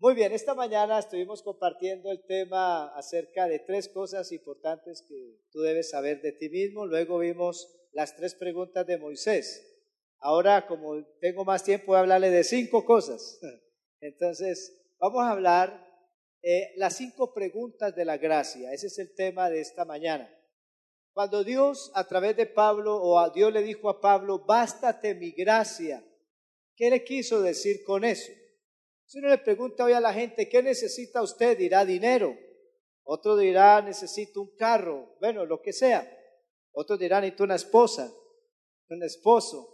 Muy bien, esta mañana estuvimos compartiendo el tema acerca de tres cosas importantes que tú debes saber de ti mismo. Luego vimos las tres preguntas de Moisés. Ahora, como tengo más tiempo, voy a hablarle de cinco cosas. Entonces, vamos a hablar eh, las cinco preguntas de la gracia. Ese es el tema de esta mañana. Cuando Dios, a través de Pablo, o a Dios le dijo a Pablo, bástate mi gracia, ¿qué le quiso decir con eso? Si uno le pregunta hoy a la gente, ¿qué necesita usted? Dirá dinero. Otro dirá, necesito un carro. Bueno, lo que sea. Otro dirá, necesito una esposa, un esposo.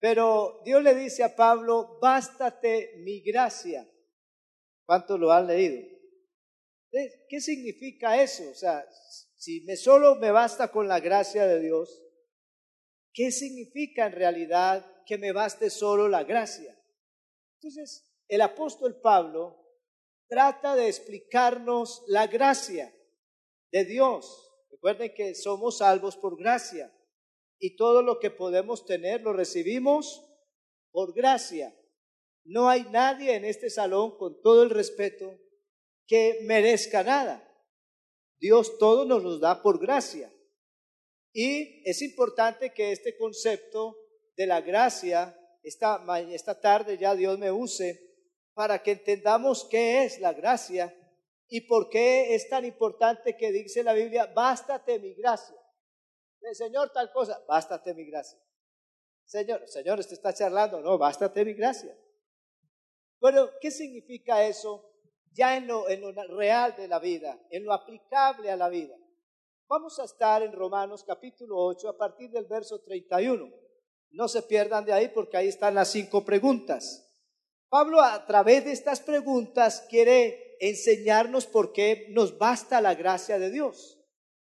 Pero Dios le dice a Pablo, bástate mi gracia. ¿Cuántos lo han leído? ¿Qué significa eso? O sea, si me solo me basta con la gracia de Dios, ¿qué significa en realidad que me baste solo la gracia? Entonces, el apóstol Pablo trata de explicarnos la gracia de Dios. Recuerden que somos salvos por gracia y todo lo que podemos tener lo recibimos por gracia. No hay nadie en este salón, con todo el respeto, que merezca nada. Dios todo nos los da por gracia. Y es importante que este concepto de la gracia, esta, esta tarde ya Dios me use para que entendamos qué es la gracia y por qué es tan importante que dice la Biblia, bástate mi gracia. Señor tal cosa, bástate mi gracia. Señor, Señor, usted está charlando, no, bástate mi gracia. Bueno, ¿qué significa eso ya en lo, en lo real de la vida, en lo aplicable a la vida? Vamos a estar en Romanos capítulo 8 a partir del verso 31. No se pierdan de ahí porque ahí están las cinco preguntas. Pablo a través de estas preguntas quiere enseñarnos por qué nos basta la gracia de Dios.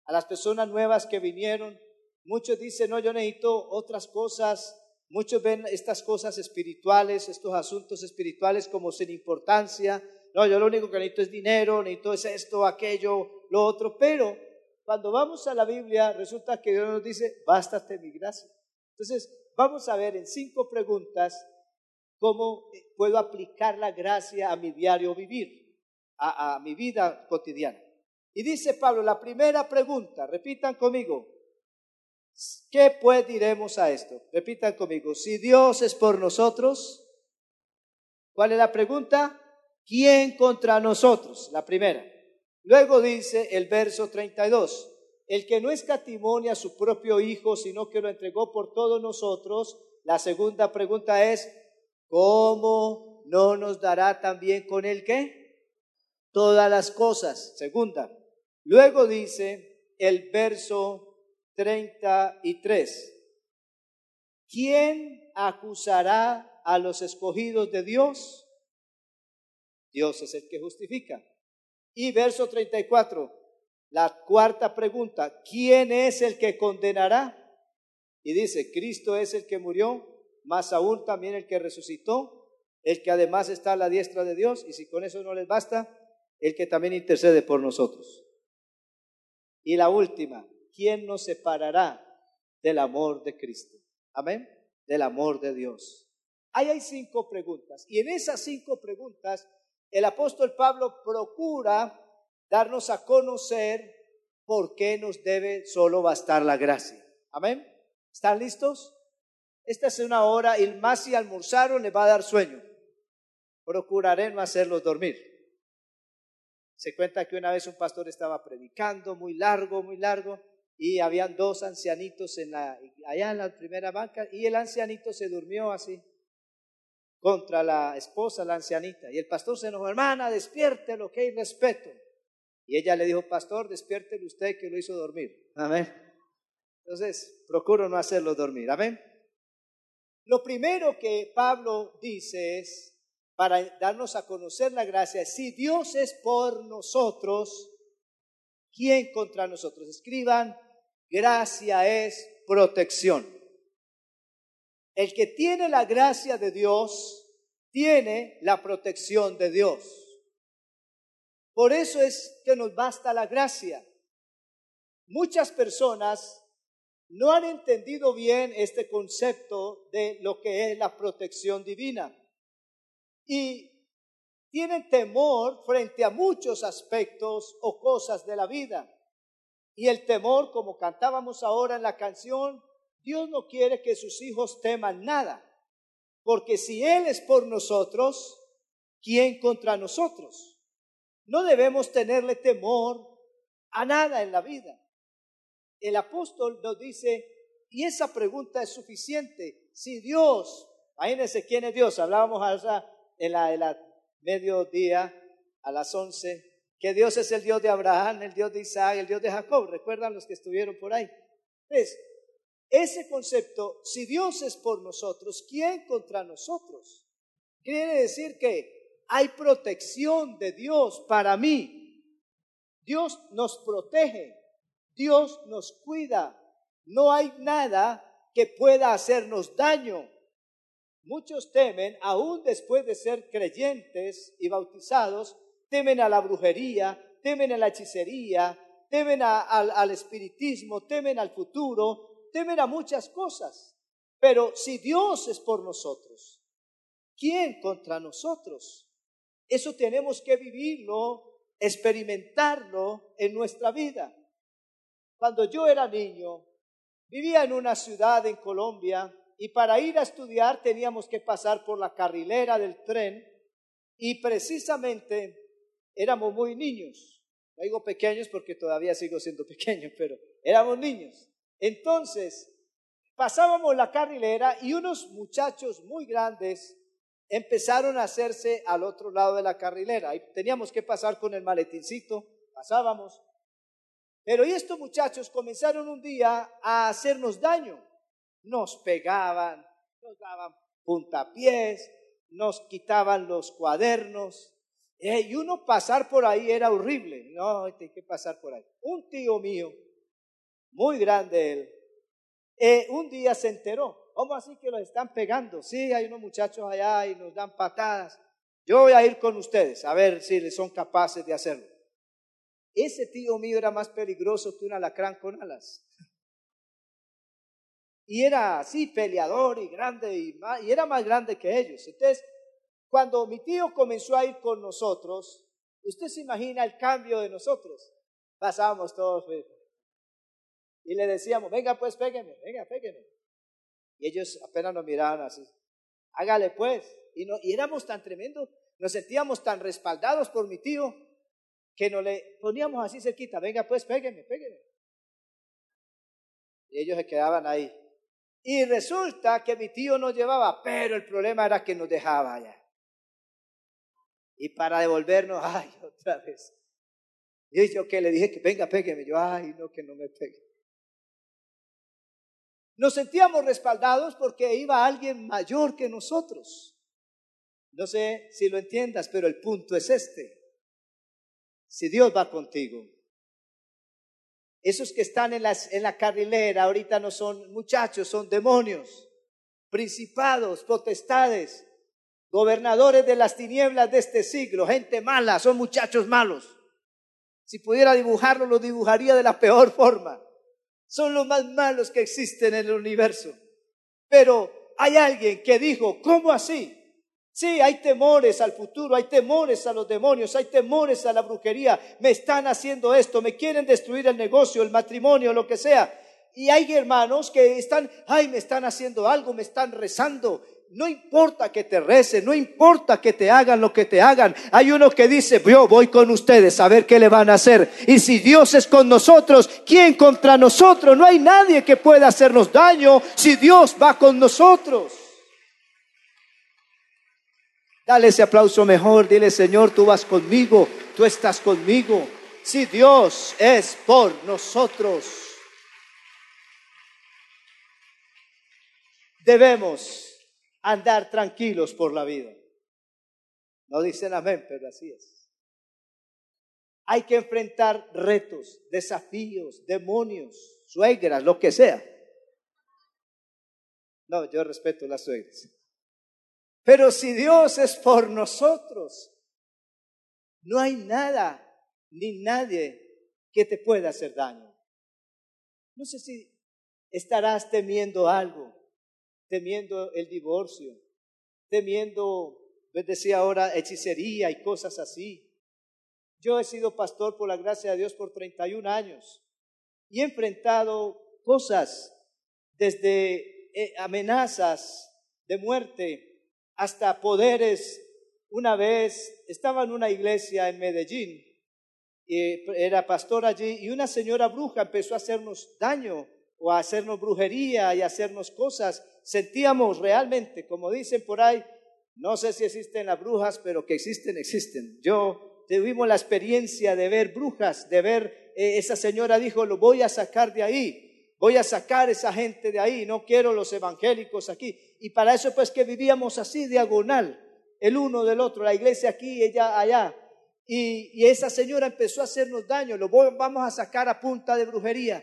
A las personas nuevas que vinieron, muchos dicen, no, yo necesito otras cosas. Muchos ven estas cosas espirituales, estos asuntos espirituales como sin importancia. No, yo lo único que necesito es dinero, necesito es esto, aquello, lo otro. Pero cuando vamos a la Biblia, resulta que Dios nos dice, bástate mi gracia. Entonces, vamos a ver en cinco preguntas cómo puedo aplicar la gracia a mi diario vivir, a, mi vida cotidiana. Y dice Pablo, la primera pregunta, repitan conmigo, ¿qué pues diremos a esto? Repitan conmigo, si Dios es por nosotros, ¿cuál es la pregunta? ¿Quién contra nosotros? La primera. Luego dice el verso 32, el que no escatimonia a su propio Hijo, sino que lo entregó por todos nosotros. La segunda pregunta es, ¿cómo no nos dará también con el qué? Todas las cosas. Segunda. Luego dice el verso 33. ¿Quién acusará a los escogidos de Dios? Dios es el que justifica. Y verso 34, la cuarta pregunta, ¿quién es el que condenará? Y dice, Cristo es el que murió, más aún también el que resucitó, el que además está a la diestra de Dios, y si con eso no les basta, el que también intercede por nosotros. Y la última, ¿quién nos separará del amor de Cristo? Amén, del amor de Dios. Ahí hay cinco preguntas, y en esas cinco preguntas el apóstol Pablo procura darnos a conocer por qué nos debe solo bastar la gracia. Amén. ¿Están listos? Esta es una hora y más si almorzaron le va a dar sueño. Procuraré no hacerlos dormir. Se cuenta que una vez un pastor estaba predicando muy largo, muy largo, y habían dos ancianitos en la, allá en la primera banca, y el ancianito se durmió así contra la esposa, la ancianita. Y el pastor se enojó, hermana, despiértelo, que hay respeto. Y ella le dijo, pastor, despiértelo usted que lo hizo dormir. Amén. Entonces, procuro no hacerlo dormir. Amén. Lo primero que Pablo dice es, para darnos a conocer la gracia, si Dios es por nosotros, ¿quién contra nosotros? Escriban, gracia es protección. El que tiene la gracia de Dios, tiene la protección de Dios. Por eso es que nos basta la gracia. Muchas personas no han entendido bien este concepto de lo que es la protección divina. Y tienen temor frente a muchos aspectos o cosas de la vida. Y el temor, como cantábamos ahora en la canción, Dios no quiere que sus hijos teman nada, porque si Él es por nosotros, ¿quién contra nosotros? No debemos tenerle temor a nada en la vida. El apóstol nos dice, y esa pregunta es suficiente, si Dios, imagínense quién es Dios, hablábamos en la, en la mediodía a las once, que Dios es el Dios de Abraham, el Dios de Isaac, el Dios de Jacob. ¿Recuerdan los que estuvieron por ahí? Pues, ese concepto, si Dios es por nosotros, ¿quién contra nosotros? Quiere decir que hay protección de Dios para mí. Dios nos protege, Dios nos cuida. No hay nada que pueda hacernos daño. Muchos temen, aún después de ser creyentes y bautizados, temen a la brujería, temen a la hechicería, temen al espiritismo, temen al futuro, temen a muchas cosas. Pero si Dios es por nosotros, ¿quién contra nosotros? Eso tenemos que vivirlo, experimentarlo en nuestra vida. Cuando yo era niño, vivía en una ciudad en Colombia y para ir a estudiar teníamos que pasar por la carrilera del tren y precisamente éramos muy niños. No digo pequeños porque todavía sigo siendo pequeño, pero éramos niños. Entonces, pasábamos la carrilera y unos muchachos muy grandes empezaron a hacerse al otro lado de la carrilera. Y teníamos que pasar con el maletincito, pasábamos. Pero estos muchachos comenzaron un día a hacernos daño nos pegaban, nos daban puntapiés, nos quitaban los cuadernos. Y uno pasar por ahí era horrible. No, hay que pasar por ahí. Un tío mío, muy grande él, eh, un día se enteró. ¿Cómo así que los están pegando? Sí, hay unos muchachos allá y nos dan patadas. Yo voy a ir con ustedes a ver si son capaces de hacerlo. Ese tío mío era más peligroso que un alacrán con alas y era así peleador y grande y, era más grande que ellos. Entonces, cuando mi tío comenzó a ir con nosotros, usted se imagina el cambio de nosotros. Pasábamos todos y le decíamos, venga pues, pégueme, venga, pégueme. Y ellos apenas nos miraban así, hágale pues. Y, no, y éramos tan tremendos, nos sentíamos tan respaldados por mi tío, que nos le poníamos así cerquita, venga pues, pégueme, pégueme. Y ellos se quedaban ahí. Y resulta que mi tío nos llevaba, pero el problema era que nos dejaba allá. Y para devolvernos, ay, otra vez. Y yo que le dije que venga, pégueme. Yo, ay, no, que no me pegue. Nos sentíamos respaldados porque iba alguien mayor que nosotros. No sé si lo entiendas, pero el punto es este. Si Dios va contigo, esos que están en, en la carrilera ahorita no son muchachos, son demonios, principados, potestades, gobernadores de las tinieblas de este siglo, gente mala, son muchachos malos. Si pudiera dibujarlo, lo dibujaría de la peor forma. Son los más malos que existen en el universo. Pero hay alguien que dijo, ¿cómo así? Sí, hay temores al futuro, hay temores a los demonios, hay temores a la brujería. Me están haciendo esto, me quieren destruir el negocio, el matrimonio, lo que sea. Y hay hermanos que están, ay, me están haciendo algo, me están rezando. No importa que te recen, no importa que te hagan lo que te hagan. Hay uno que dice, yo voy con ustedes a ver qué le van a hacer. Y si Dios es con nosotros, ¿quién contra nosotros? No hay nadie que pueda hacernos daño si Dios va con nosotros. Dale ese aplauso mejor, dile Señor, tú vas conmigo, tú estás conmigo. Si Dios es por nosotros, debemos andar tranquilos por la vida. No dicen amén, pero así es. Hay que enfrentar retos, desafíos, demonios, suegras, lo que sea. No, yo respeto las suegras. Pero si Dios es por nosotros, no hay nada ni nadie que te pueda hacer daño. No sé si estarás temiendo algo, temiendo el divorcio, temiendo Pues decía ahora hechicería y cosas así. Yo he sido pastor por la gracia de Dios por 31 años y he enfrentado cosas desde eh, amenazas de muerte hasta poderes. Una vez estaba en una iglesia en Medellín, y era pastor allí, y una señora bruja empezó a hacernos daño o a hacernos brujería y a hacernos cosas. Sentíamos realmente, como dicen por ahí, no sé si existen las brujas, pero que existen, existen. Yo tuvimos la experiencia de ver brujas, de ver, eh, esa señora dijo, lo voy a sacar de ahí, voy a sacar esa gente de ahí, no quiero los evangélicos aquí. Y para eso pues que vivíamos así, diagonal, el uno del otro, la iglesia aquí, ella allá. Y, y esa señora empezó a hacernos daño, lo vamos a sacar a punta de brujería.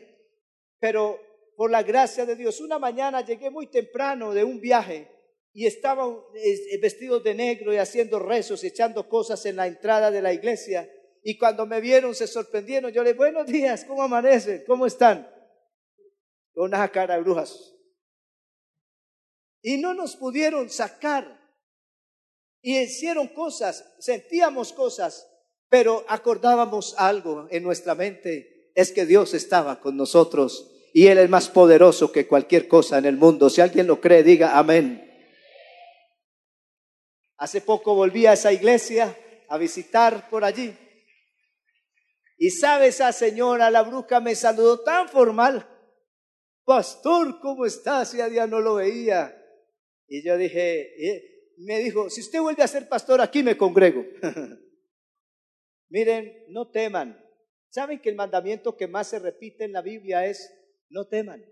Pero por la gracia de Dios. Una mañana llegué muy temprano de un viaje y estaban vestidos de negro y haciendo rezos, echando cosas en la entrada de la iglesia. Y cuando me vieron se sorprendieron. Yo les buenos días, ¿cómo amanecen? ¿Cómo están? Con una cara de brujas. Y no nos pudieron sacar. Y hicieron cosas, sentíamos cosas, pero acordábamos algo en nuestra mente. Es que Dios estaba con nosotros y Él es más poderoso que cualquier cosa en el mundo. Si alguien lo cree, diga amén. Hace poco volví a esa iglesia a visitar por allí. Y sabe, esa señora, la bruja, me saludó tan formal. Pastor, ¿cómo está? Si a día no lo veía. Y yo dije, eh", me dijo, si usted vuelve a ser pastor, aquí me congrego. Miren, no teman. ¿Saben que el mandamiento que más se repite en la Biblia es no teman.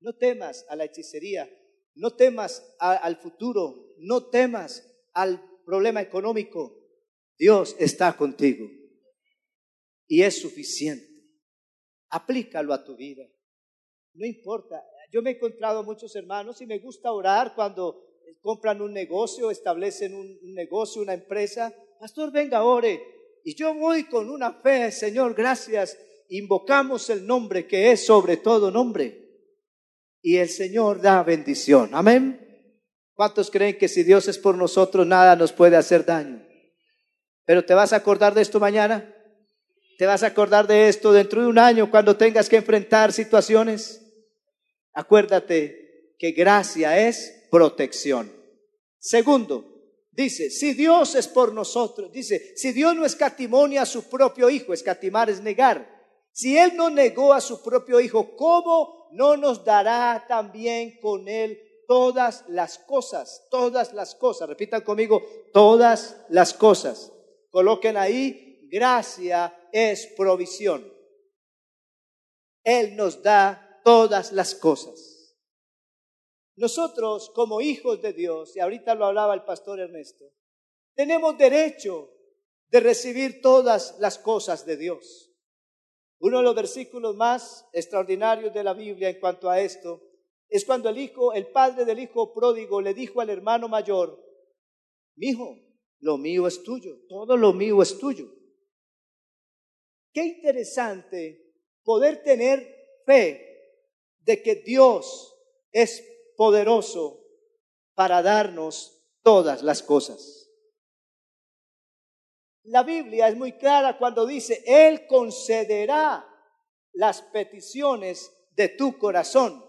No temas a la hechicería, no temas al futuro, no temas al problema económico. Dios está contigo y es suficiente. Aplícalo a tu vida. No importa. Yo me he encontrado muchos hermanos y me gusta orar cuando compran un negocio, establecen un, un negocio, una empresa. Pastor, venga, ore. Y yo voy con una fe, Señor, gracias invocamos el nombre que es sobre todo nombre. Y el Señor da bendición. Amén. ¿Cuántos creen que si Dios es por nosotros, nada nos puede hacer daño? Pero te vas a acordar de esto mañana. Te vas a acordar de esto dentro de un año cuando tengas que enfrentar situaciones. Acuérdate que gracia es protección. Segundo, dice, si Dios es por nosotros, dice, si Dios no escatimonia a su propio Hijo, escatimar es negar. Si Él no negó a su propio Hijo, ¿cómo no nos dará también con Él todas las cosas? Todas las cosas. Repitan conmigo, todas las cosas. Coloquen ahí, gracia es provisión. Él nos da todas las cosas. Nosotros como hijos de Dios, y ahorita lo hablaba el pastor Ernesto, tenemos derecho de recibir todas las cosas de Dios. Uno de los versículos más extraordinarios de la Biblia en cuanto a esto es cuando el hijo, el padre del hijo pródigo le dijo al hermano mayor, mi hijo, lo mío es tuyo, todo lo mío es tuyo. Qué interesante poder tener fe de que Dios es poderoso para darnos todas las cosas. La Biblia es muy clara cuando dice, Él concederá las peticiones de tu corazón.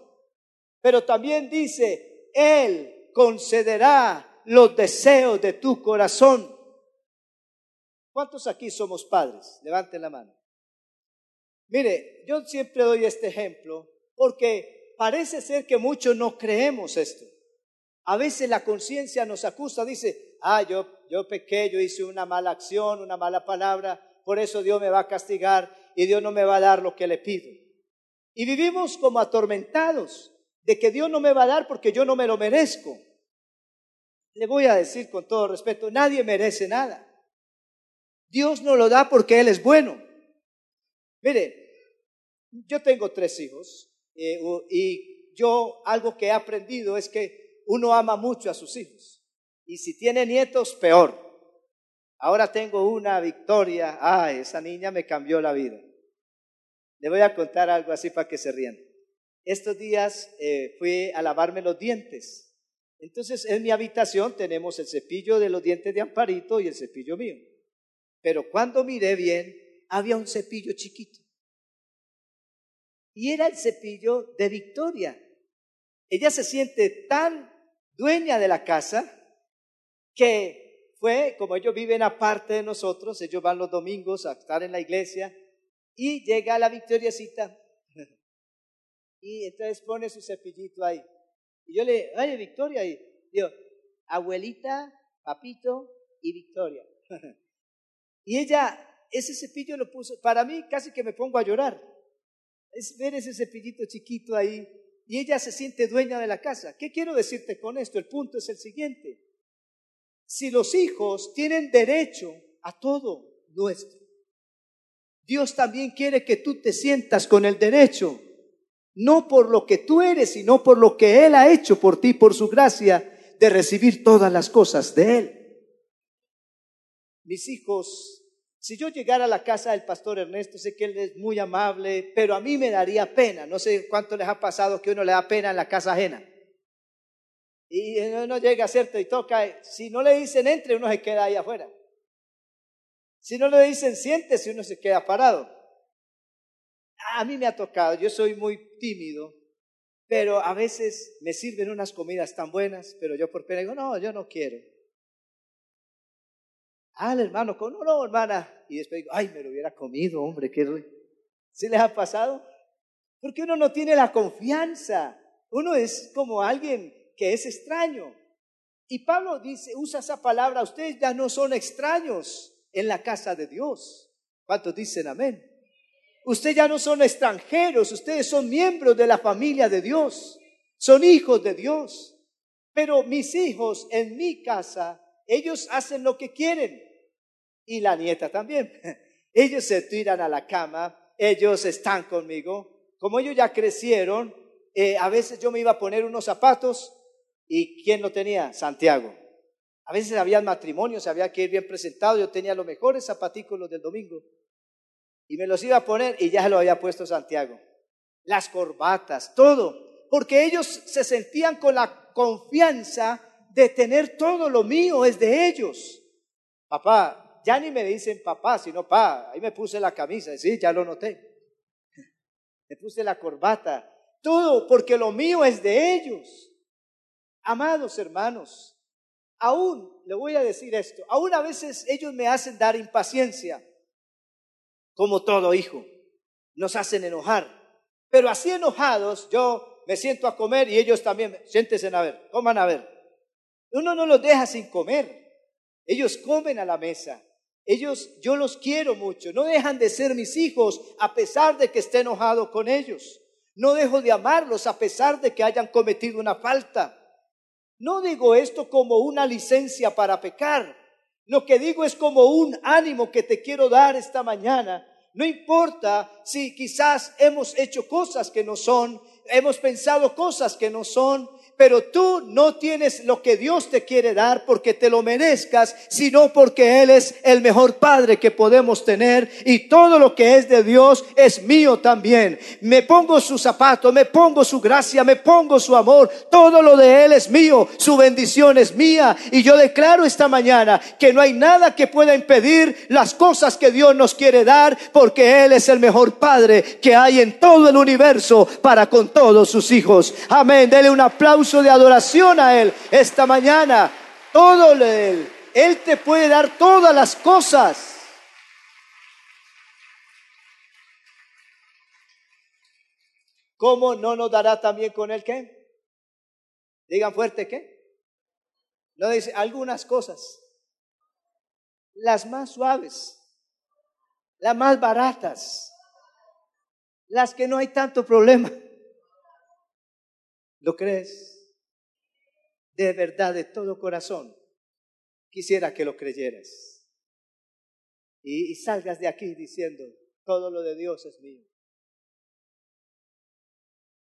Pero también dice, Él concederá los deseos de tu corazón. ¿Cuántos aquí somos padres? Levanten la mano. Mire, yo siempre doy este ejemplo porque parece ser que muchos no creemos esto. A veces la conciencia nos acusa, dice, ah, yo, yo pequé, yo hice una mala acción, una mala palabra, por eso Dios me va a castigar y Dios no me va a dar lo que le pido. Y vivimos como atormentados de que Dios no me va a dar porque yo no me lo merezco. Le voy a decir con todo respeto, nadie merece nada. Dios no lo da porque Él es bueno. Mire, yo tengo tres hijos eh, y yo algo que he aprendido es que uno ama mucho a sus hijos. Y si tiene nietos, peor. Ahora tengo una victoria. Ay, esa niña me cambió la vida. Le voy a contar algo así para que se rían. Estos días eh, fui a lavarme los dientes Entonces, en mi habitación tenemos el cepillo de los dientes de Amparito y el cepillo mío. Pero cuando miré bien, había un cepillo chiquito. Y era el cepillo de Victoria. Ella se siente tan dueña de la casa que fue, como ellos viven aparte de nosotros, ellos van los domingos a estar en la iglesia y llega la Victoriacita y entonces pone su cepillito ahí. Y yo le, oye, Victoria, y digo, abuelita, papito y Victoria. y ella, ese cepillo lo puso, para mí casi que me pongo a llorar. Es ver ese cepillito chiquito ahí y ella se siente dueña de la casa. ¿Qué quiero decirte con esto? El punto es el siguiente. Si los hijos tienen derecho a todo nuestro, Dios también quiere que tú te sientas con el derecho no por lo que tú eres, sino por lo que Él ha hecho por ti, por su gracia, de recibir todas las cosas de Él. Mis hijos, si yo llegara a la casa del pastor Ernesto, sé que él es muy amable, pero a mí me daría pena. No sé cuánto les ha pasado que uno le da pena en la casa ajena. Y uno llega, ¿cierto? Y toca, si no le dicen entre, uno se queda ahí afuera. Si no le dicen siéntese, uno se queda parado a mí me ha tocado, yo soy muy tímido, pero a veces me sirven unas comidas tan buenas, pero yo por pena digo, no, yo no quiero. El hermano, no, no, hermana. Y después digo, ay, me lo hubiera comido, hombre, qué rico. ¿Sí les ha pasado? Porque uno no tiene la confianza. Uno es como alguien que es extraño. Y Pablo dice, usa esa palabra, ustedes ya no son extraños en la casa de Dios. ¿Cuántos dicen amén? Ustedes ya no son extranjeros, ustedes son miembros de la familia de Dios, son hijos de Dios. Pero mis hijos en mi casa, ellos hacen lo que quieren. Y la nieta también. Ellos se tiran a la cama, ellos están conmigo. Como ellos ya crecieron, eh, a veces yo me iba a poner unos zapatos y ¿quién lo tenía? Santiago. A veces había matrimonios, había que ir bien presentado, yo tenía los mejores zapatículos del domingo y me los iba a poner y ya se lo había puesto Santiago. Las corbatas, todo, porque ellos se sentían con la confianza de tener todo lo mío es de ellos. Papá, ya ni me dicen papá, sino pa, ahí me puse la camisa, sí, ya lo noté. Me puse la corbata, todo porque lo mío es de ellos. Amados hermanos, aún, le voy a decir esto, aún a veces ellos me hacen dar impaciencia como todo hijo. Nos hacen enojar. Pero así enojados, yo me siento a comer y ellos también, siéntense a ver, coman a ver. Uno no los deja sin comer. Ellos comen a la mesa. Ellos, yo los quiero mucho. No dejan de ser mis hijos a pesar de que esté enojado con ellos. No dejo de amarlos a pesar de que hayan cometido una falta. No digo esto como una licencia para pecar. Lo que digo es como un ánimo que te quiero dar esta mañana no importa si quizás hemos hecho cosas que no son, hemos pensado cosas que no son, pero tú no tienes lo que Dios te quiere dar porque te lo merezcas, sino porque Él es el mejor Padre que podemos tener y todo lo que es de Dios es mío también. Me pongo su zapato, me pongo su gracia, me pongo su amor, todo lo de Él es mío, su bendición es mía y yo declaro esta mañana que no hay nada que pueda impedir las cosas que Dios nos quiere dar porque Él es el mejor Padre que hay en todo el universo para con todos sus hijos. Amén. Dele un aplauso de adoración a Él esta mañana. Todo de Él. Él te puede dar todas las cosas. ¿Cómo no nos dará también con Él qué? Digan fuerte qué. No dice algunas cosas. Las más suaves. Las más baratas. Las que no hay tanto problema. ¿Lo crees? De verdad, de todo corazón, quisiera que lo creyeras. Y, salgas de aquí diciendo, todo lo de Dios es mío.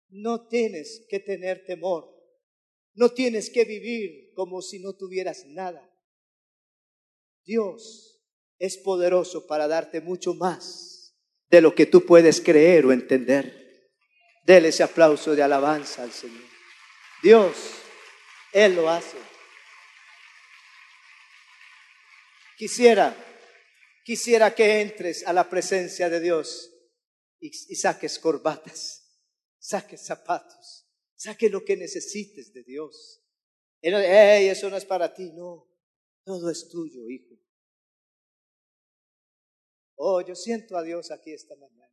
No tienes que tener temor. No tienes que vivir como si no tuvieras nada. Dios es poderoso para darte mucho más de lo que tú puedes creer o entender. Dele ese aplauso de alabanza al Señor. Dios Él lo hace. Quisiera, quisiera que entres a la presencia de Dios y, saques corbatas, saques zapatos, saques lo que necesites de Dios. Hey, eso no es para ti, no. Todo es tuyo, hijo. Oh, yo siento a Dios aquí esta mañana.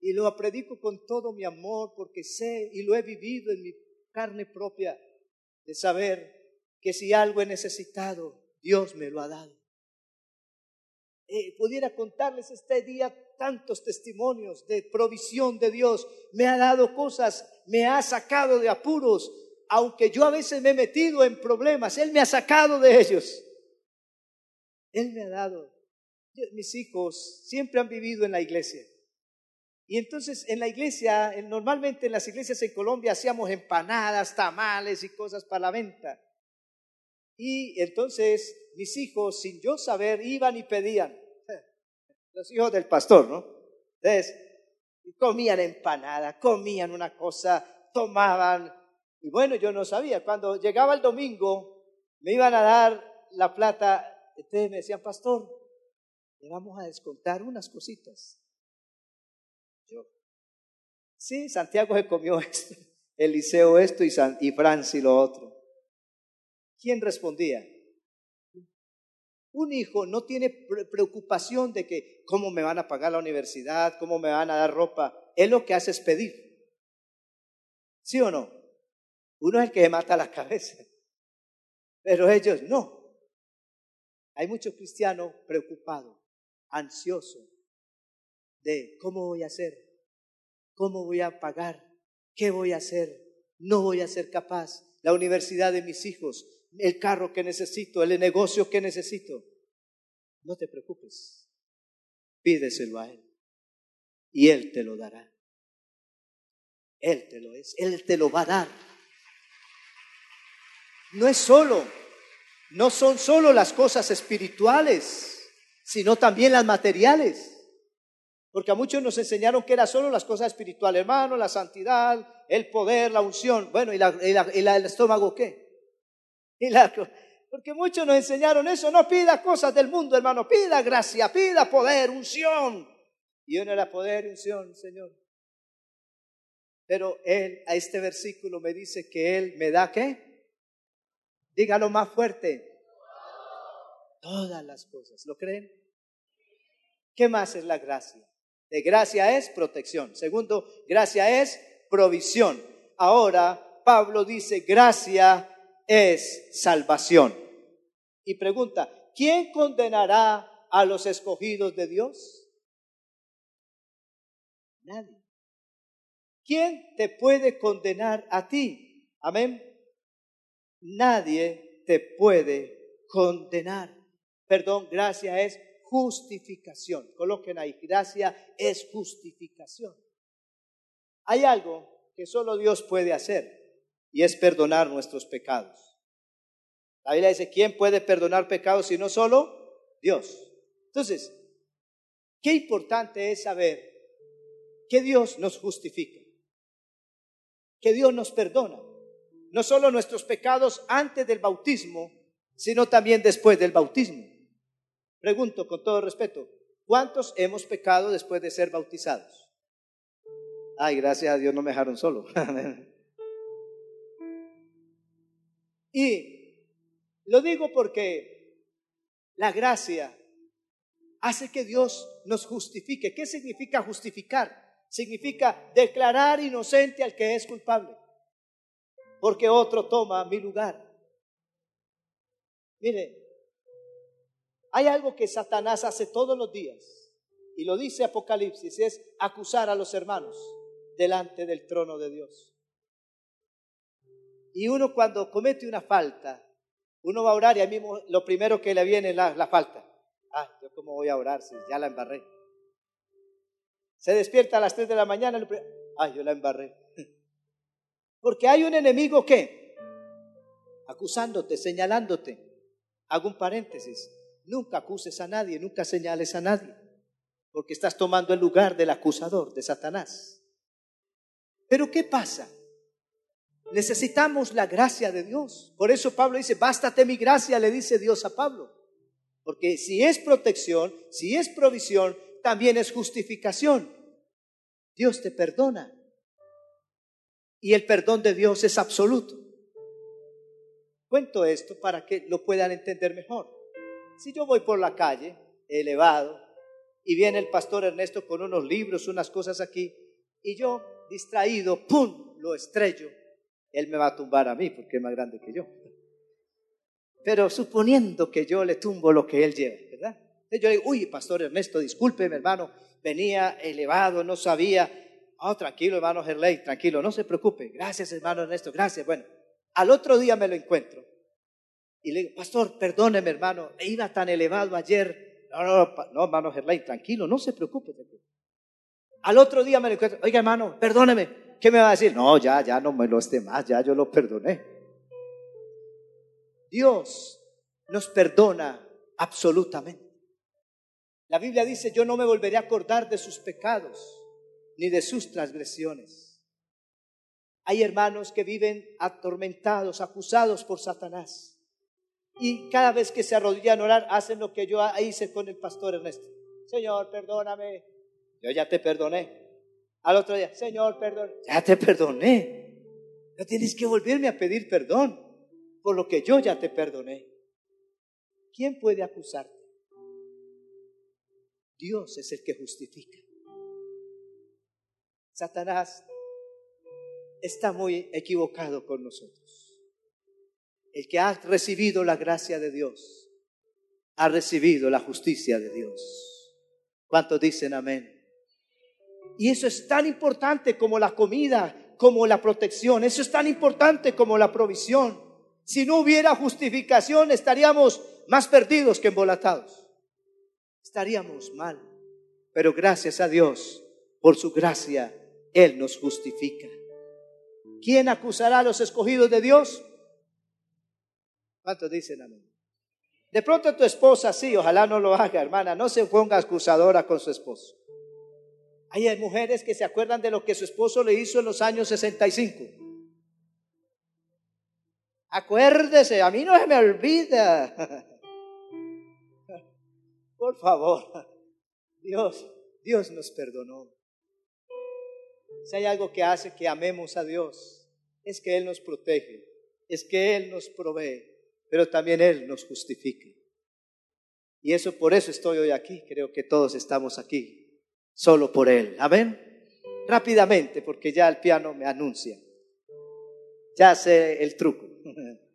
Y lo predico con todo mi amor porque sé y lo he vivido en mi carne propia de saber que si algo he necesitado, Dios me lo ha dado. Eh, pudiera contarles este día tantos testimonios de provisión de Dios. Me ha dado cosas, me ha sacado de apuros, aunque yo a veces me he metido en problemas, Él me ha sacado de ellos. Él me ha dado. Mis hijos siempre han vivido en la iglesia. Y entonces en la iglesia, normalmente en las iglesias en Colombia hacíamos empanadas, tamales y cosas para la venta. Y entonces mis hijos, sin yo saber, iban y pedían. Los hijos del pastor, ¿no? Entonces, comían empanada, comían una cosa, tomaban. Y bueno, yo no sabía. Cuando llegaba el domingo, me iban a dar la plata. Entonces me decían, pastor, le vamos a descontar unas cositas. Sí, Santiago se comió esto, Eliseo esto y, San, y Franci lo otro. ¿Quién respondía? Un hijo no tiene preocupación de que cómo me van a pagar la universidad, cómo me van a dar ropa. Él lo que hace es pedir. ¿Sí o no? Uno es el que mata la cabeza, pero ellos no. Hay muchos cristianos preocupados, ansiosos de cómo voy a hacer, cómo voy a pagar, qué voy a hacer, no voy a ser capaz, la universidad de mis hijos, el carro que necesito, el negocio que necesito. No te preocupes, pídeselo a Él y Él te lo dará. Él te lo es, Él te lo va a dar. No es solo, no son solo las cosas espirituales, sino también las materiales. Porque a muchos nos enseñaron que era solo las cosas espirituales, hermano, la santidad, el poder, la unción. Bueno, ¿y, la, el estómago qué? porque muchos nos enseñaron eso. No pida cosas del mundo, hermano. Pida gracia, pida poder, unción. Y uno era poder y unción, Señor. Pero Él, a este versículo me dice que Él me da qué? Dígalo más fuerte. Todas las cosas. ¿Lo creen? ¿Qué más es la gracia? De gracia es protección. Segundo, gracia es provisión. Ahora, Pablo dice, gracia es salvación. Y pregunta, ¿quién condenará a los escogidos de Dios? Nadie. ¿Quién te puede condenar a ti? Amén. Nadie te puede condenar. Perdón, gracia es justificación. Coloquen ahí, gracia es justificación. Hay algo que solo Dios puede hacer y es perdonar nuestros pecados. La Biblia dice, ¿quién puede perdonar pecados si no solo Dios? Entonces, qué importante es saber que Dios nos justifica, que Dios nos perdona, no solo nuestros pecados antes del bautismo, sino también después del bautismo. Pregunto con todo respeto, ¿cuántos hemos pecado después de ser bautizados? Ay, gracias a Dios no me dejaron solo. Y lo digo porque la gracia hace que Dios nos justifique. ¿Qué significa justificar? Significa declarar inocente al que es culpable, porque otro toma mi lugar. Mire, hay algo que Satanás hace todos los días, y lo dice Apocalipsis, es acusar a los hermanos delante del trono de Dios. Y uno cuando comete una falta, uno va a orar y a mí lo primero que le viene es la, falta. Ah, yo cómo voy a orar si ya la embarré. Se despierta a las 3 de la mañana, ah, yo la embarré. Porque hay un enemigo que, acusándote, señalándote, hago un paréntesis, nunca acuses a nadie, nunca señales a nadie, porque estás tomando el lugar del acusador, de Satanás. Pero ¿qué pasa? Necesitamos la gracia de Dios. Por eso Pablo dice, bástate mi gracia, le dice Dios a Pablo. Porque si es protección, si es provisión, también es justificación. Dios te perdona. Y el perdón de Dios es absoluto. Cuento esto para que lo puedan entender mejor. Si yo voy por la calle, elevado, y viene el pastor Ernesto con unos libros, unas cosas aquí, y yo, distraído, ¡pum!, lo estrello, él me va a tumbar a mí porque es más grande que yo. Pero suponiendo que yo le tumbo lo que él lleva, ¿verdad? Yo digo, uy, pastor Ernesto, discúlpeme, hermano, venía elevado, no sabía. Oh, tranquilo, hermano Gerley, tranquilo, no se preocupe. Gracias, hermano Ernesto, gracias. Bueno, al otro día me lo encuentro. Y le digo, pastor, perdóneme, hermano, iba tan elevado ayer. No, no, no, hermano Gerley, tranquilo, no se preocupe. Al otro día me lo encuentro, oiga, hermano, perdóneme. ¿Qué me va a decir? No, ya, ya no me lo esté más, ya yo lo perdoné. Dios nos perdona absolutamente. La Biblia dice, yo no me volveré a acordar de sus pecados ni de sus transgresiones. Hay hermanos que viven atormentados, acusados por Satanás. Y cada vez que se arrodillan a orar, hacen lo que yo hice con el pastor Ernesto. Señor, perdóname. Yo ya te perdoné. Al otro día, Señor, perdón. Ya te perdoné. No tienes que volverme a pedir perdón por lo que yo ya te perdoné. ¿Quién puede acusarte? Dios es el que justifica. Satanás está muy equivocado con nosotros. El que ha recibido la gracia de Dios, ha recibido la justicia de Dios. ¿Cuántos dicen amén? Y eso es tan importante como la comida, como la protección. Eso es tan importante como la provisión. Si no hubiera justificación, estaríamos más perdidos que embolatados. Estaríamos mal. Pero gracias a Dios, por su gracia, Él nos justifica. ¿Quién acusará a los escogidos de Dios? ¿Cuántos dicen amén? De pronto tu esposa, sí, ojalá no lo haga, hermana, no se ponga acusadora con su esposo. Hay mujeres que se acuerdan de lo que su esposo le hizo en los años 65 Acuérdese, a mí no se me olvida. Por favor, Dios, Dios nos perdonó. Si hay algo que hace que amemos a Dios, es que Él nos protege, es que Él nos provee, pero también Él nos justifica. Y eso por eso estoy hoy aquí, creo que todos estamos aquí, solo por Él. Amén. Rápidamente, porque ya el piano me anuncia. Ya sé el truco.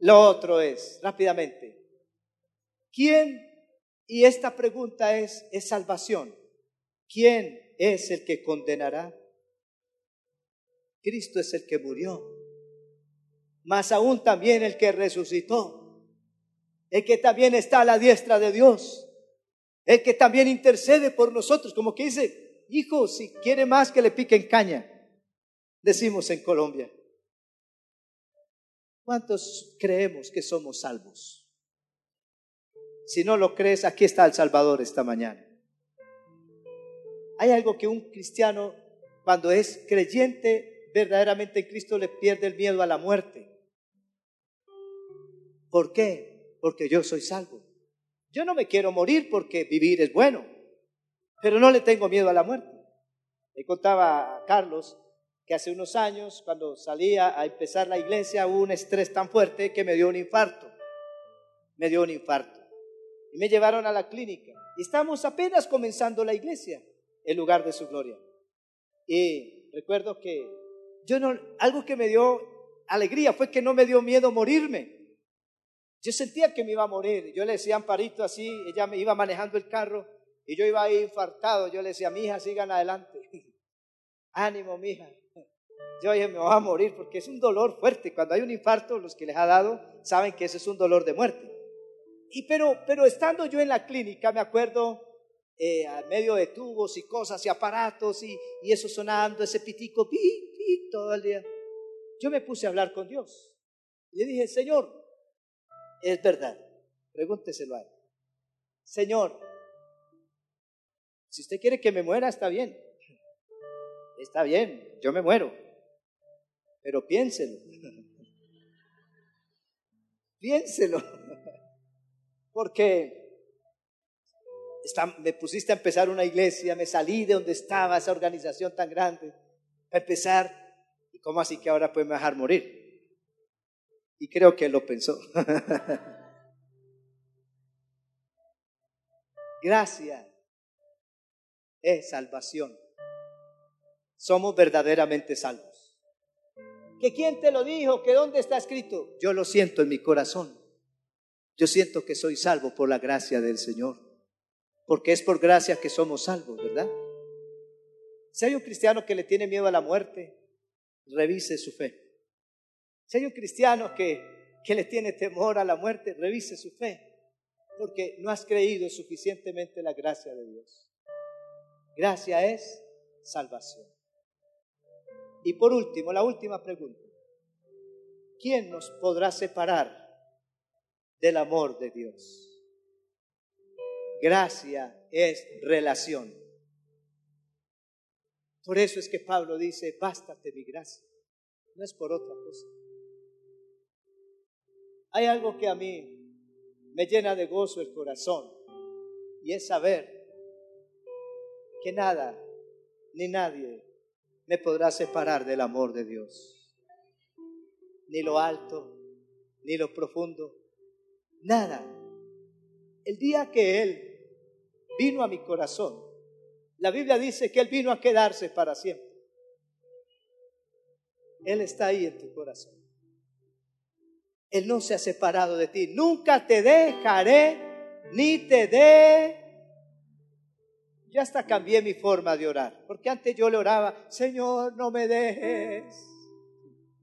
Lo otro es, rápidamente, ¿quién? Y esta pregunta es, es salvación. ¿Quién es el que condenará? Cristo es el que murió, más aún también el que resucitó, el que también está a la diestra de Dios, el que también intercede por nosotros, como que dice, hijo, si quiere más que le piquen caña, decimos en Colombia. ¿Cuántos creemos que somos salvos? Si no lo crees, aquí está el Salvador esta mañana. Hay algo que un cristiano, cuando es creyente verdaderamente en Cristo, le pierde el miedo a la muerte. ¿Por qué? Porque yo soy salvo. Yo no me quiero morir porque vivir es bueno, pero no le tengo miedo a la muerte. Le contaba a Carlos que hace unos años, cuando salía a empezar la iglesia, hubo un estrés tan fuerte que me dio un infarto. Me dio un infarto. Y me llevaron a la clínica. Y estamos apenas comenzando la iglesia, el lugar de su gloria. Y recuerdo que yo no, algo que me dio alegría fue que no me dio miedo morirme. Yo sentía que me iba a morir. Yo le decía a Amparito así, ella me iba manejando el carro y yo iba ahí infartado. Yo le decía, mi hija, sigan adelante. Ánimo, mija. Yo ya me voy a morir porque es un dolor fuerte. Cuando hay un infarto, los que les ha dado saben que ese es un dolor de muerte. Y pero, pero estando yo en la clínica, me acuerdo, eh, a medio de tubos y cosas y aparatos y, y eso sonando, ese pitico, pi, pi, todo el día. Yo me puse a hablar con Dios. Le dije, Señor, es verdad, pregúnteselo a él. Señor, si usted quiere que me muera, está bien. Está bien, yo me muero. Pero piénselo. piénselo. Porque me pusiste a empezar una iglesia, me salí de donde estaba esa organización tan grande, a empezar, ¿y cómo así que ahora puede me dejar morir? Y creo que lo pensó. Gracia es salvación. Somos verdaderamente salvos. ¿Que quién te lo dijo? ¿Que dónde está escrito? Yo lo siento en mi corazón. Yo siento que soy salvo por la gracia del Señor. Porque es por gracia que somos salvos, ¿verdad? Si hay un cristiano que le tiene miedo a la muerte, revise su fe. Si hay un cristiano que, que le tiene temor a la muerte, revise su fe porque no has creído suficientemente la gracia de Dios. Gracia es salvación. Y por último, la última pregunta. ¿Quién nos podrá separar del amor de Dios? Gracia es relación. Por eso es que Pablo dice, bástate mi gracia. No es por otra cosa. Hay algo que a mí me llena de gozo el corazón y es saber que nada ni nadie me podrá separar del amor de Dios. Ni lo alto, ni lo profundo, nada. El día que Él vino a mi corazón, la Biblia dice que Él vino a quedarse para siempre. Él está ahí en tu corazón. Él no se ha separado de ti. Nunca te dejaré ni te dé. Yo hasta cambié mi forma de orar, porque antes yo le oraba, Señor, no me dejes.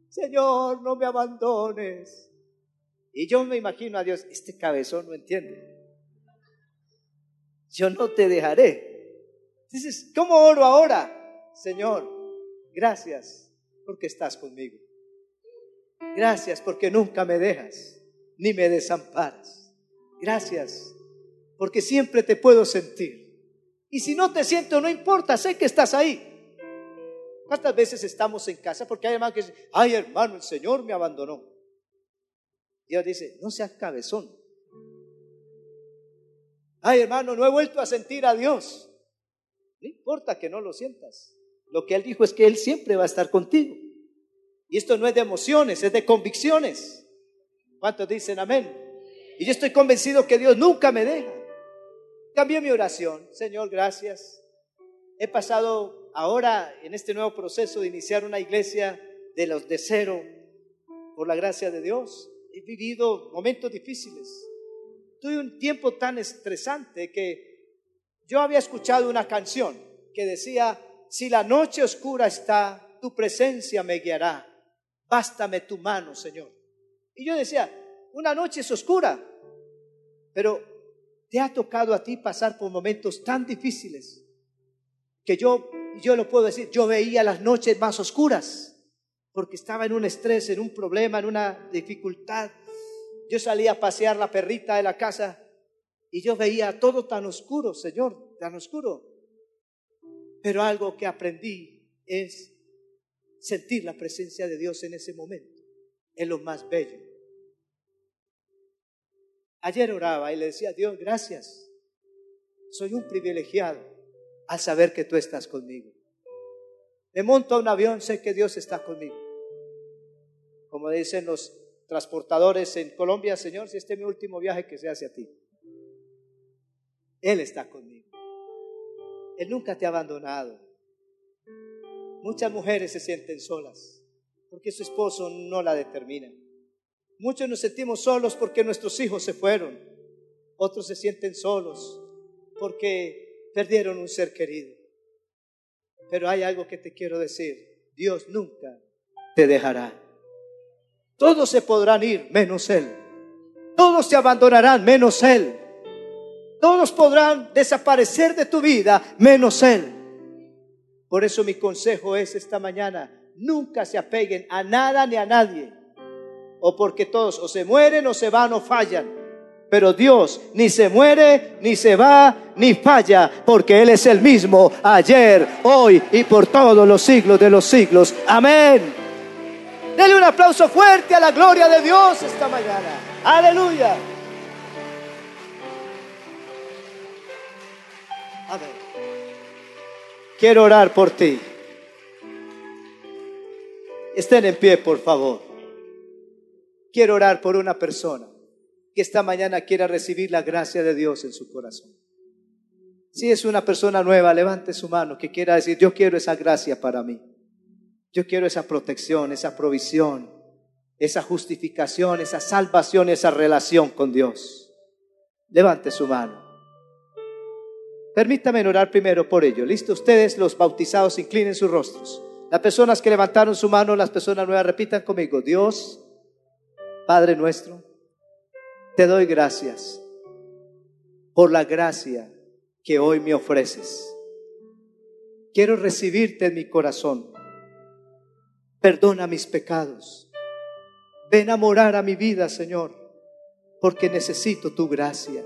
Señor, no me abandones. Y yo me imagino a Dios, este cabezón no entiende. Yo no te dejaré. Dices, ¿cómo oro ahora? Señor, gracias porque estás conmigo. Gracias porque nunca me dejas ni me desamparas. Gracias porque siempre te puedo sentir. Y si no te siento, no importa, sé que estás ahí. ¿Cuántas veces estamos en casa? Porque hay hermanos que dicen, ay hermano, el Señor me abandonó. Dios dice, no seas cabezón. Ay hermano, no he vuelto a sentir a Dios. No importa que no lo sientas. Lo que Él dijo es que Él siempre va a estar contigo. Y esto no es de emociones, es de convicciones. ¿Cuántos dicen amén? Y yo estoy convencido que Dios nunca me deja. Cambié mi oración. Señor, gracias. He pasado ahora en este nuevo proceso de iniciar una iglesia de los de cero por la gracia de Dios. He vivido momentos difíciles. Tuve un tiempo tan estresante que yo había escuchado una canción que decía, si la noche oscura está, tu presencia me guiará bástame tu mano, Señor. Y yo decía, una noche es oscura, pero te ha tocado a ti pasar por momentos tan difíciles que yo, yo lo puedo decir, yo veía las noches más oscuras porque estaba en un estrés, en un problema, en una dificultad. Yo salía a pasear la perrita de la casa y yo veía todo tan oscuro, Señor, tan oscuro. Pero algo que aprendí es sentir la presencia de Dios en ese momento. Es lo más bello. Ayer oraba y le decía, Dios, gracias. Soy un privilegiado al saber que tú estás conmigo. Me monto a un avión, sé que Dios está conmigo. Como dicen los transportadores en Colombia, Señor, si este es mi último viaje, que sea hacia ti. Él está conmigo. Él nunca te ha abandonado. Muchas mujeres se sienten solas porque su esposo no la determina. Muchos nos sentimos solos porque nuestros hijos se fueron. Otros se sienten solos porque perdieron un ser querido. Pero hay algo que te quiero decir. Dios nunca te dejará. Todos se podrán ir menos Él. Todos se abandonarán menos Él. Todos podrán desaparecer de tu vida menos Él. Por eso mi consejo es esta mañana, nunca se apeguen a nada ni a nadie. O porque todos o se mueren o se van o fallan. Pero Dios ni se muere, ni se va, ni falla, porque Él es el mismo ayer, hoy y por todos los siglos de los siglos. Amén. Dele un aplauso fuerte a la gloria de Dios esta mañana. Aleluya. Quiero orar por ti. Estén en pie, por favor. Quiero orar por una persona que esta mañana quiera recibir la gracia de Dios en su corazón. Si es una persona nueva, levante su mano que quiera decir, yo quiero esa gracia para mí. Yo quiero esa protección, esa provisión, esa justificación, esa salvación, esa relación con Dios. Levante su mano. Permítame orar primero por ello. Listo, ustedes los bautizados inclinen sus rostros. Las personas que levantaron su mano, las personas nuevas, repitan conmigo. Dios, Padre nuestro, te doy gracias por la gracia que hoy me ofreces. Quiero recibirte en mi corazón. Perdona mis pecados. Ven a morar a mi vida, Señor, porque necesito tu gracia.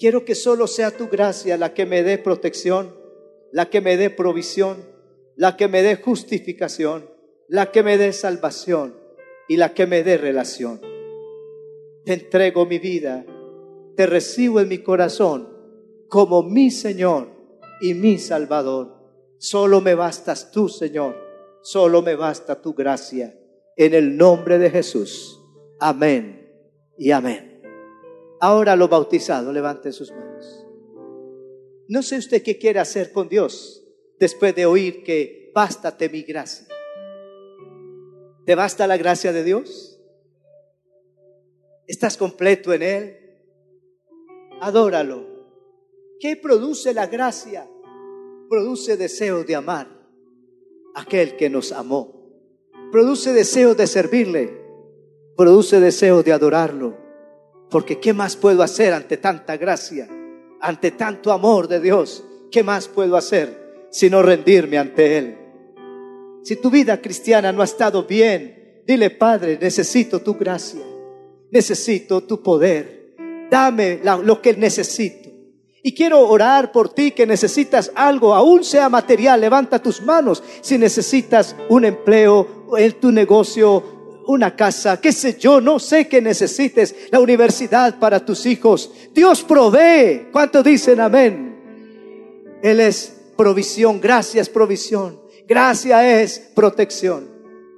Quiero que solo sea tu gracia la que me dé protección, la que me dé provisión, la que me dé justificación, la que me dé salvación y la que me dé relación. Te entrego mi vida, te recibo en mi corazón como mi Señor y mi Salvador. Solo me bastas tú, Señor, solo me basta tu gracia. En el nombre de Jesús. Amén y amén. Ahora lo bautizado, levante sus manos. No sé usted qué quiere hacer con Dios después de oír que bástate mi gracia. ¿Te basta la gracia de Dios? ¿Estás completo en Él? Adóralo. ¿Qué produce la gracia? Produce deseo de amar a aquel que nos amó. Produce deseo de servirle. Produce deseo de adorarlo porque ¿qué más puedo hacer ante tanta gracia? Ante tanto amor de Dios. ¿Qué más puedo hacer sino rendirme ante Él? Si tu vida cristiana no ha estado bien, dile, Padre, necesito tu gracia. Necesito tu poder. Dame lo que necesito. Y quiero orar por ti que necesitas algo, aún sea material. Levanta tus manos si necesitas un empleo en tu negocio una casa, qué sé yo, no sé qué necesites, la universidad para tus hijos. Dios provee. ¿Cuánto dicen amén? Él es provisión, gracias provisión. Gracia es protección.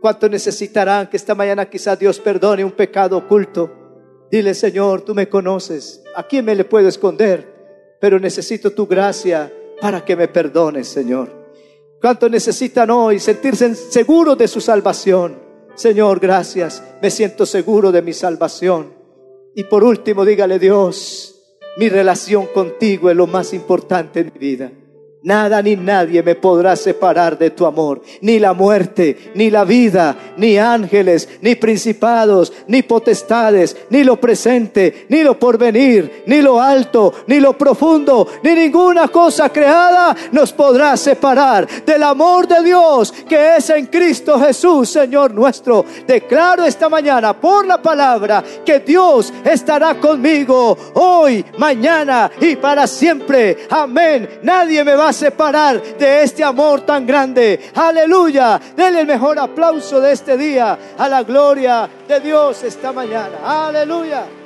¿Cuánto necesitarán que esta mañana quizás Dios perdone un pecado oculto? Dile, Señor, tú me conoces. ¿A quién me le puedo esconder? Pero necesito tu gracia para que me perdones, Señor. ¿Cuánto necesitan hoy sentirse seguros de su salvación? Señor, gracias, me siento seguro de mi salvación. Y por último, dígale Dios, mi relación contigo es lo más importante en mi vida. Nada ni nadie me podrá separar de tu amor, ni la muerte, ni la vida, ni ángeles, ni principados, ni potestades, ni lo presente, ni lo porvenir, ni lo alto, ni lo profundo, ni ninguna cosa creada nos podrá separar del amor de Dios que es en Cristo Jesús, Señor nuestro. Declaro esta mañana por la palabra que Dios estará conmigo hoy, mañana y para siempre. Amén. Nadie me va separar de este amor tan grande. Aleluya. Denle el mejor aplauso de este día a la gloria de Dios esta mañana. Aleluya.